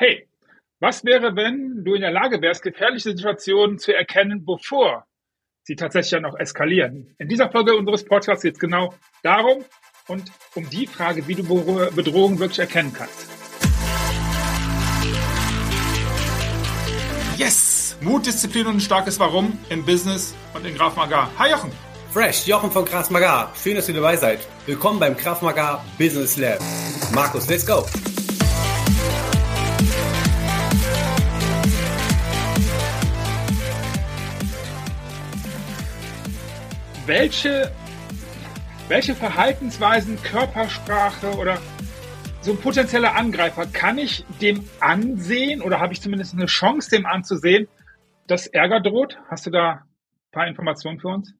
Hey, was wäre, wenn du in der Lage wärst, gefährliche Situationen zu erkennen, bevor sie tatsächlich ja noch eskalieren? In dieser Folge unseres Podcasts geht es genau darum und um die Frage, wie du Bedrohungen wirklich erkennen kannst. Yes! Mut, Disziplin und ein starkes Warum im Business und in Graf Magar. Hi Jochen! Fresh, Jochen von Graf Magar. Schön, dass ihr dabei seid. Willkommen beim Graf Magar Business Lab. Markus, let's go! Welche, welche Verhaltensweisen, Körpersprache oder so ein potenzieller Angreifer, kann ich dem ansehen oder habe ich zumindest eine Chance, dem anzusehen, dass Ärger droht? Hast du da ein paar Informationen für uns?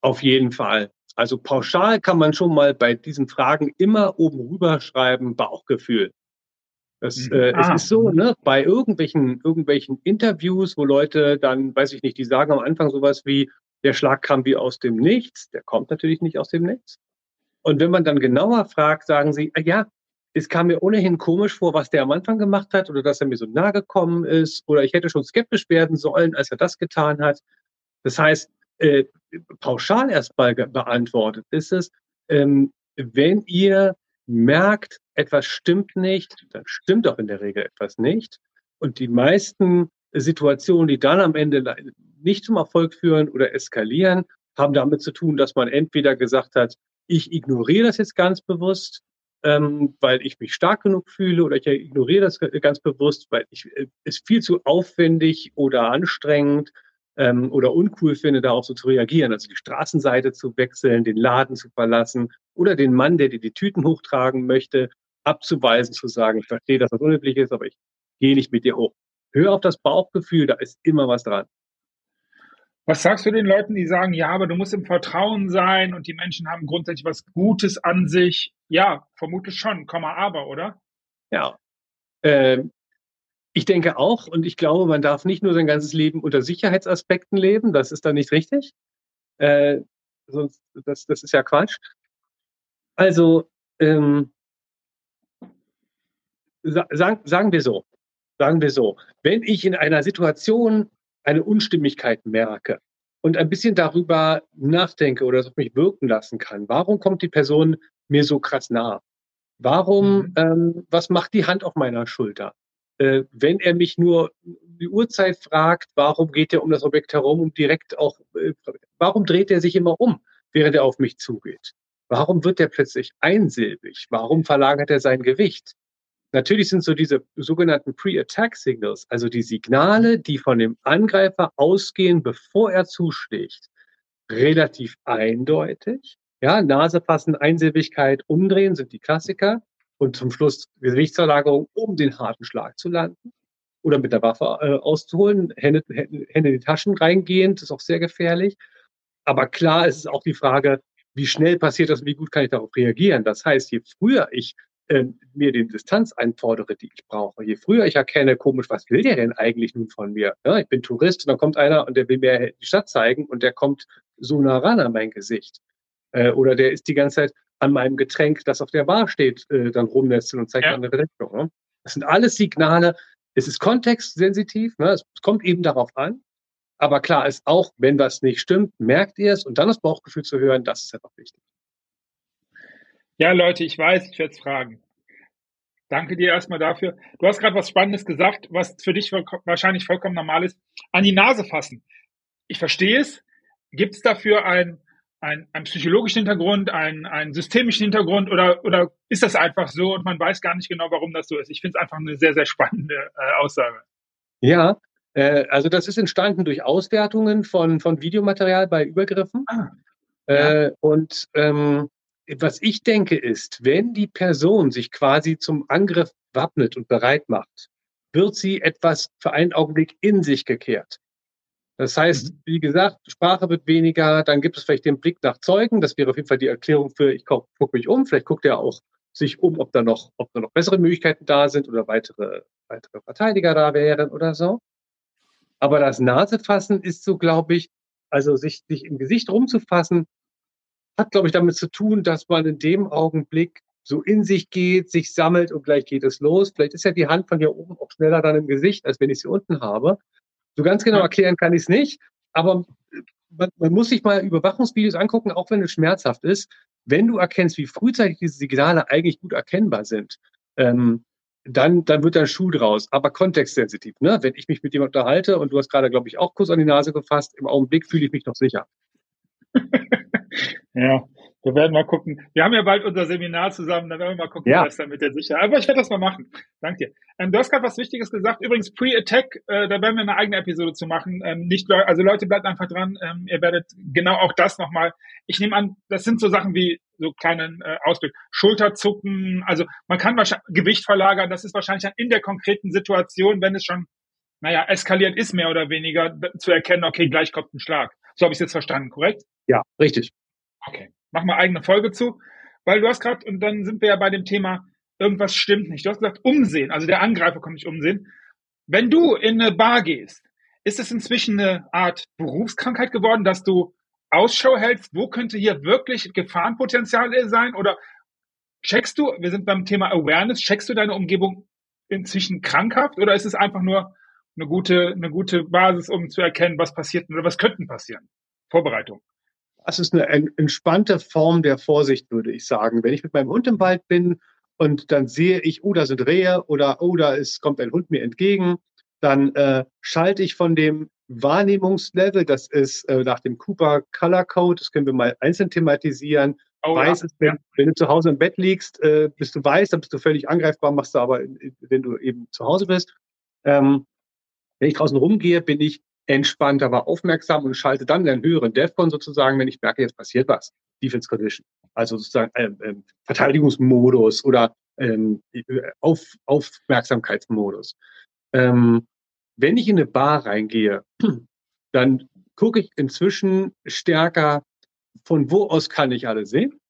Auf jeden Fall. Also pauschal kann man schon mal bei diesen Fragen immer oben rüber schreiben, Bauchgefühl. Das, äh, ah. Es ist so, ne, bei irgendwelchen, irgendwelchen Interviews, wo Leute dann, weiß ich nicht, die sagen am Anfang sowas wie, der Schlag kam wie aus dem Nichts. Der kommt natürlich nicht aus dem Nichts. Und wenn man dann genauer fragt, sagen sie, ah, ja, es kam mir ohnehin komisch vor, was der am Anfang gemacht hat oder dass er mir so nahe gekommen ist oder ich hätte schon skeptisch werden sollen, als er das getan hat. Das heißt, äh, pauschal erstmal beantwortet ist es, ähm, wenn ihr merkt, etwas stimmt nicht, dann stimmt auch in der Regel etwas nicht. Und die meisten Situationen, die dann am Ende nicht zum Erfolg führen oder eskalieren, haben damit zu tun, dass man entweder gesagt hat, ich ignoriere das jetzt ganz bewusst, ähm, weil ich mich stark genug fühle, oder ich ignoriere das ganz bewusst, weil ich äh, es viel zu aufwendig oder anstrengend ähm, oder uncool finde, darauf so zu reagieren. Also die Straßenseite zu wechseln, den Laden zu verlassen oder den Mann, der dir die Tüten hochtragen möchte, abzuweisen, zu sagen, ich verstehe, dass das unüblich ist, aber ich gehe nicht mit dir hoch. Hör auf das Bauchgefühl, da ist immer was dran. Was sagst du den Leuten, die sagen, ja, aber du musst im Vertrauen sein und die Menschen haben grundsätzlich was Gutes an sich? Ja, vermutlich schon, Komma aber, oder? Ja. Ähm, ich denke auch und ich glaube, man darf nicht nur sein ganzes Leben unter Sicherheitsaspekten leben, das ist dann nicht richtig. Äh, sonst, das, das ist ja Quatsch. Also, ähm, sagen, sagen wir so, sagen wir so, wenn ich in einer Situation eine Unstimmigkeit merke und ein bisschen darüber nachdenke oder es auf mich wirken lassen kann. Warum kommt die Person mir so krass nah? Warum, mhm. ähm, was macht die Hand auf meiner Schulter? Äh, wenn er mich nur die Uhrzeit fragt, warum geht er um das Objekt herum und direkt auch, äh, warum dreht er sich immer um, während er auf mich zugeht? Warum wird er plötzlich einsilbig? Warum verlagert er sein Gewicht? Natürlich sind so diese sogenannten Pre-Attack-Signals, also die Signale, die von dem Angreifer ausgehen, bevor er zuschlägt, relativ eindeutig. Ja, Nase fassen, Einsilbigkeit, umdrehen sind die Klassiker. Und zum Schluss Gewichtsverlagerung, um den harten Schlag zu landen. Oder mit der Waffe äh, auszuholen, Hände, Hände in die Taschen reingehend, ist auch sehr gefährlich. Aber klar ist es auch die Frage, wie schnell passiert das und wie gut kann ich darauf reagieren? Das heißt, je früher ich äh, mir den Distanz einfordere, die ich brauche. Je früher ich erkenne, komisch, was will der denn eigentlich nun von mir? Ja, ich bin Tourist und dann kommt einer und der will mir die Stadt zeigen und der kommt so nah ran an mein Gesicht. Äh, oder der ist die ganze Zeit an meinem Getränk, das auf der Bar steht, äh, dann rumnestelt und zeigt ja. eine Richtung. Ne? Das sind alles Signale. Es ist kontextsensitiv. Ne? Es kommt eben darauf an. Aber klar ist auch, wenn was nicht stimmt, merkt ihr es und dann das Bauchgefühl zu hören, das ist einfach wichtig. Ja, Leute, ich weiß, ich werde es fragen. Danke dir erstmal dafür. Du hast gerade was Spannendes gesagt, was für dich wahrscheinlich vollkommen normal ist. An die Nase fassen. Ich verstehe es. Gibt es dafür ein, ein, einen psychologischen Hintergrund, einen, einen systemischen Hintergrund oder, oder ist das einfach so und man weiß gar nicht genau, warum das so ist? Ich finde es einfach eine sehr, sehr spannende äh, Aussage. Ja, äh, also das ist entstanden durch Auswertungen von, von Videomaterial bei Übergriffen. Ah, ja. äh, und ähm, was ich denke ist, wenn die Person sich quasi zum Angriff wappnet und bereit macht, wird sie etwas für einen Augenblick in sich gekehrt. Das heißt, mhm. wie gesagt, Sprache wird weniger, dann gibt es vielleicht den Blick nach Zeugen. Das wäre auf jeden Fall die Erklärung für, ich gucke mich um. Vielleicht guckt er auch sich um, ob da noch, ob da noch bessere Möglichkeiten da sind oder weitere, weitere Verteidiger da wären oder so. Aber das Nasefassen ist so, glaube ich, also sich, sich im Gesicht rumzufassen, hat, glaube ich, damit zu tun, dass man in dem Augenblick so in sich geht, sich sammelt und gleich geht es los. Vielleicht ist ja die Hand von hier oben auch schneller dann im Gesicht, als wenn ich sie unten habe. So ganz genau erklären kann ich es nicht, aber man, man muss sich mal Überwachungsvideos angucken, auch wenn es schmerzhaft ist. Wenn du erkennst, wie frühzeitig diese Signale eigentlich gut erkennbar sind, ähm, dann, dann wird da ein Schuh draus. Aber kontextsensitiv. Ne? Wenn ich mich mit jemandem unterhalte und du hast gerade, glaube ich, auch kurz an die Nase gefasst, im Augenblick fühle ich mich noch sicher. ja, wir werden mal gucken. Wir haben ja bald unser Seminar zusammen, dann werden wir mal gucken, ja. was dann mit der Sicherheit. Aber ich werde das mal machen. Danke dir. Ähm, du hast gerade was Wichtiges gesagt. Übrigens, Pre-Attack, äh, da werden wir eine eigene Episode zu machen. Ähm, nicht, also Leute, bleibt einfach dran. Ähm, ihr werdet genau auch das nochmal. Ich nehme an, das sind so Sachen wie so kleinen äh, Ausblick. Schulterzucken, also man kann wahrscheinlich Gewicht verlagern. Das ist wahrscheinlich dann in der konkreten Situation, wenn es schon, naja, eskaliert ist mehr oder weniger, zu erkennen, okay, gleich kommt ein Schlag. So habe ich es jetzt verstanden, korrekt? Ja, richtig. Okay mach mal eigene Folge zu, weil du hast gerade, und dann sind wir ja bei dem Thema, irgendwas stimmt nicht. Du hast gesagt, umsehen, also der Angreifer kommt nicht umsehen. Wenn du in eine Bar gehst, ist es inzwischen eine Art Berufskrankheit geworden, dass du Ausschau hältst, wo könnte hier wirklich Gefahrenpotenzial sein? Oder checkst du, wir sind beim Thema Awareness, checkst du deine Umgebung inzwischen krankhaft oder ist es einfach nur eine gute, eine gute Basis, um zu erkennen, was passiert oder was könnten passieren? Vorbereitung. Das ist eine entspannte Form der Vorsicht, würde ich sagen. Wenn ich mit meinem Hund im Wald bin und dann sehe ich, oh, da sind Rehe oder oh, da ist, kommt ein Hund mir entgegen, dann äh, schalte ich von dem Wahrnehmungslevel, das ist äh, nach dem Cooper Color Code, das können wir mal einzeln thematisieren. Oh, weiß ja. ist, wenn, wenn, du zu Hause im Bett liegst, äh, bist du weiß, dann bist du völlig angreifbar, machst du aber, wenn du eben zu Hause bist. Ähm, wenn ich draußen rumgehe, bin ich entspannt, aber aufmerksam und schalte dann den höheren DEFCON sozusagen, wenn ich merke, jetzt passiert was. Defense Condition. Also sozusagen ähm, ähm, Verteidigungsmodus oder ähm, Auf, Aufmerksamkeitsmodus. Ähm, wenn ich in eine Bar reingehe, dann gucke ich inzwischen stärker, von wo aus kann ich alle sehen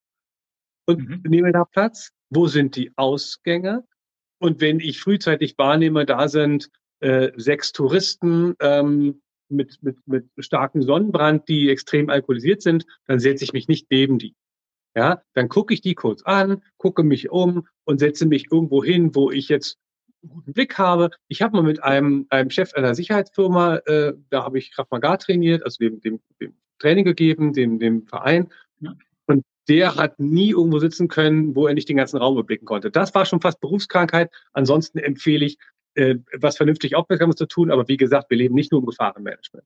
und mhm. nehme da Platz. Wo sind die Ausgänge? Und wenn ich frühzeitig wahrnehme, da sind äh, sechs Touristen, ähm, mit, mit, mit starkem Sonnenbrand, die extrem alkoholisiert sind, dann setze ich mich nicht neben die. Ja, dann gucke ich die kurz an, gucke mich um und setze mich irgendwo hin, wo ich jetzt einen guten Blick habe. Ich habe mal mit einem, einem Chef einer Sicherheitsfirma, äh, da habe ich Krav Maga trainiert, also dem, dem, dem Training gegeben, dem, dem Verein. Und der hat nie irgendwo sitzen können, wo er nicht den ganzen Raum überblicken konnte. Das war schon fast Berufskrankheit. Ansonsten empfehle ich, äh, was vernünftig Aufmerksames zu tun. Aber wie gesagt, wir leben nicht nur im Gefahrenmanagement.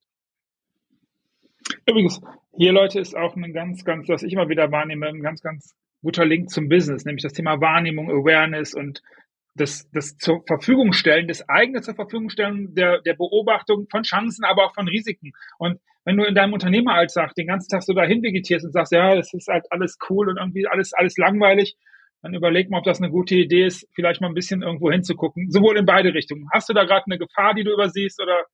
Übrigens, hier, Leute, ist auch ein ganz, ganz, was ich immer wieder wahrnehme, ein ganz, ganz guter Link zum Business, nämlich das Thema Wahrnehmung, Awareness und das, das zur Verfügung stellen, das eigene zur Verfügung stellen der, der Beobachtung von Chancen, aber auch von Risiken. Und wenn du in deinem Unternehmeralltag den ganzen Tag so dahin vegetierst und sagst, ja, das ist halt alles cool und irgendwie alles, alles langweilig, dann überleg mal, ob das eine gute Idee ist, vielleicht mal ein bisschen irgendwo hinzugucken. Sowohl in beide Richtungen. Hast du da gerade eine Gefahr, die du übersiehst, oder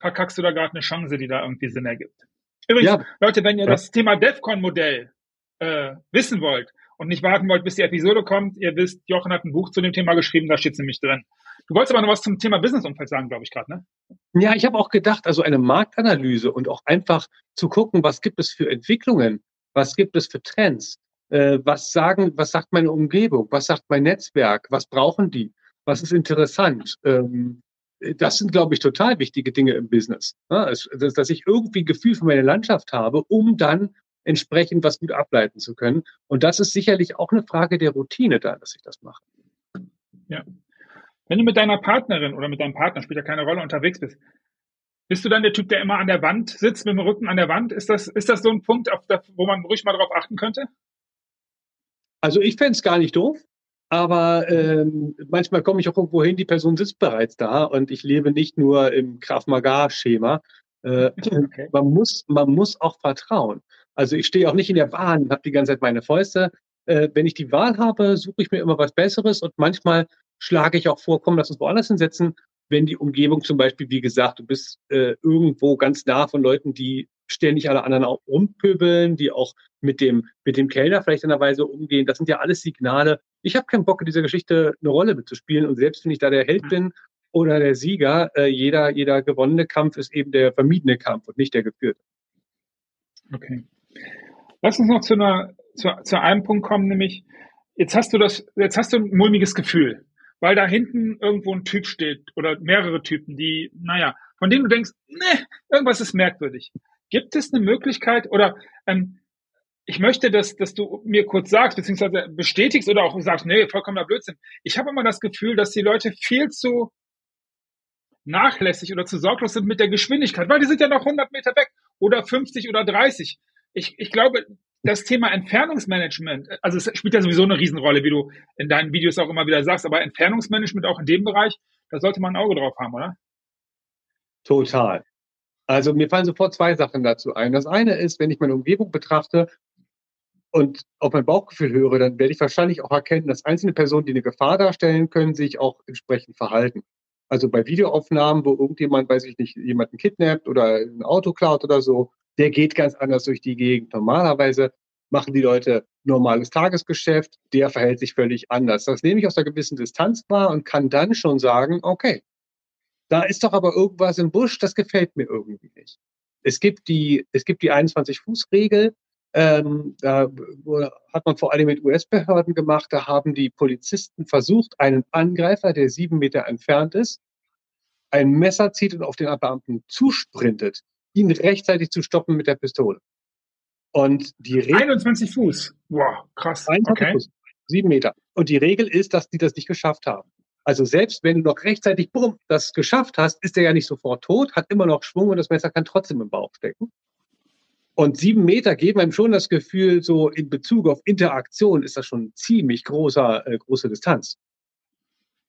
verkackst du da gerade eine Chance, die da irgendwie Sinn ergibt? Übrigens, ja. Leute, wenn ihr ja. das Thema DEFCON-Modell äh, wissen wollt und nicht warten wollt, bis die Episode kommt, ihr wisst, Jochen hat ein Buch zu dem Thema geschrieben, da steht es nämlich drin. Du wolltest aber noch was zum Thema Businessumfeld sagen, glaube ich gerade, ne? Ja, ich habe auch gedacht, also eine Marktanalyse und auch einfach zu gucken, was gibt es für Entwicklungen, was gibt es für Trends, äh, was sagen, was sagt meine Umgebung, was sagt mein Netzwerk, was brauchen die, was ist interessant. Ähm, das sind, glaube ich, total wichtige Dinge im Business. Ja, dass, dass ich irgendwie Gefühl für meine Landschaft habe, um dann entsprechend was gut ableiten zu können. Und das ist sicherlich auch eine Frage der Routine da, dass ich das mache. Ja. Wenn du mit deiner Partnerin oder mit deinem Partner, spielt ja keine Rolle, unterwegs bist, bist du dann der Typ, der immer an der Wand sitzt, mit dem Rücken an der Wand? Ist das, ist das so ein Punkt, auf der, wo man ruhig mal drauf achten könnte? Also ich fände es gar nicht doof, aber ähm, manchmal komme ich auch irgendwo hin, die Person sitzt bereits da und ich lebe nicht nur im Krav Maga-Schema. Äh, okay. Man muss, man muss auch vertrauen. Also ich stehe auch nicht in der Bahn und habe die ganze Zeit meine Fäuste. Äh, wenn ich die Wahl habe, suche ich mir immer was Besseres und manchmal schlage ich auch vor, komm, lass uns woanders hinsetzen, wenn die Umgebung zum Beispiel, wie gesagt, du bist äh, irgendwo ganz nah von Leuten, die ständig alle anderen auch rumpöbeln, die auch mit dem, mit dem Kellner vielleicht in einer Weise umgehen. Das sind ja alles Signale. Ich habe keinen Bock, in dieser Geschichte eine Rolle mitzuspielen. Und selbst wenn ich da der Held bin oder der Sieger, äh, jeder, jeder gewonnene Kampf ist eben der vermiedene Kampf und nicht der geführte. Okay. Lass uns noch zu, einer, zu, zu einem Punkt kommen, nämlich jetzt hast du das, jetzt hast du ein mulmiges Gefühl, weil da hinten irgendwo ein Typ steht oder mehrere Typen, die, naja, von denen du denkst, ne, irgendwas ist merkwürdig. Gibt es eine Möglichkeit oder ähm, ich möchte, dass, dass du mir kurz sagst, beziehungsweise bestätigst oder auch sagst, nee, vollkommener Blödsinn. Ich habe immer das Gefühl, dass die Leute viel zu nachlässig oder zu sorglos sind mit der Geschwindigkeit, weil die sind ja noch 100 Meter weg oder 50 oder 30. Ich, ich glaube, das Thema Entfernungsmanagement, also es spielt ja sowieso eine Riesenrolle, wie du in deinen Videos auch immer wieder sagst, aber Entfernungsmanagement auch in dem Bereich, da sollte man ein Auge drauf haben, oder? Total. Also mir fallen sofort zwei Sachen dazu ein. Das eine ist, wenn ich meine Umgebung betrachte, und auf mein Bauchgefühl höre, dann werde ich wahrscheinlich auch erkennen, dass einzelne Personen, die eine Gefahr darstellen können, sich auch entsprechend verhalten. Also bei Videoaufnahmen, wo irgendjemand, weiß ich nicht, jemanden kidnappt oder ein Auto klaut oder so, der geht ganz anders durch die Gegend. Normalerweise machen die Leute normales Tagesgeschäft, der verhält sich völlig anders. Das nehme ich aus einer gewissen Distanz wahr und kann dann schon sagen, okay, da ist doch aber irgendwas im Busch, das gefällt mir irgendwie nicht. Es gibt die, es gibt die 21-Fuß-Regel, ähm, da hat man vor allem mit US-Behörden gemacht. Da haben die Polizisten versucht, einen Angreifer, der sieben Meter entfernt ist, ein Messer zieht und auf den Beamten zusprintet, ihn rechtzeitig zu stoppen mit der Pistole. Und die Regel, 21 Fuß. Wow, krass. 21 okay. Fuß, sieben Meter. Und die Regel ist, dass die das nicht geschafft haben. Also selbst wenn du noch rechtzeitig bumm, das geschafft hast, ist er ja nicht sofort tot, hat immer noch Schwung und das Messer kann trotzdem im Bauch stecken. Und sieben Meter geben einem schon das Gefühl, so in Bezug auf Interaktion ist das schon ziemlich großer, äh, große Distanz.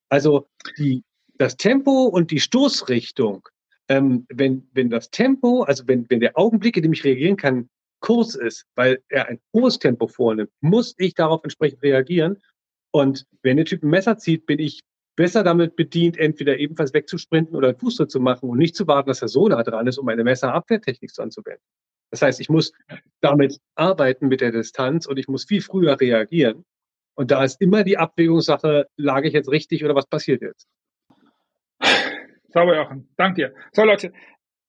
Also die, das Tempo und die Stoßrichtung, ähm, wenn, wenn das Tempo, also wenn, wenn der Augenblick, in dem ich reagieren kann, kurz ist, weil er ein hohes Tempo vornimmt, muss ich darauf entsprechend reagieren. Und wenn der Typ ein Messer zieht, bin ich besser damit bedient, entweder ebenfalls wegzusprinten oder einen Fußtritt zu machen und nicht zu warten, dass er so nah dran ist, um eine Messerabwehrtechnik anzuwenden. Das heißt, ich muss damit arbeiten mit der Distanz und ich muss viel früher reagieren. Und da ist immer die Abwägungssache, lag ich jetzt richtig oder was passiert jetzt? Sauber, Jochen. Dank dir. So, Leute,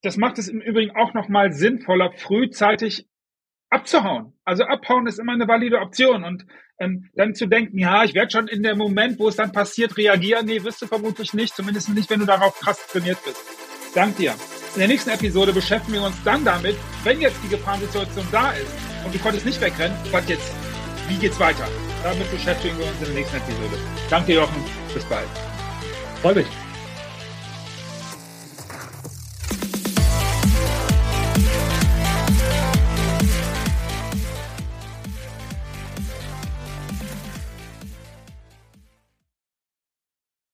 das macht es im Übrigen auch nochmal sinnvoller, frühzeitig abzuhauen. Also abhauen ist immer eine valide Option und ähm, dann zu denken, ja, ich werde schon in dem Moment, wo es dann passiert, reagieren. Nee, wirst du vermutlich nicht, zumindest nicht, wenn du darauf krass trainiert bist. Dank dir. In der nächsten Episode beschäftigen wir uns dann damit, wenn jetzt die Gefahrensituation da ist und du konntest nicht wegrennen, was jetzt? Wie geht's weiter? Damit beschäftigen wir uns in der nächsten Episode. Danke, Jochen. Bis bald. Freue mich.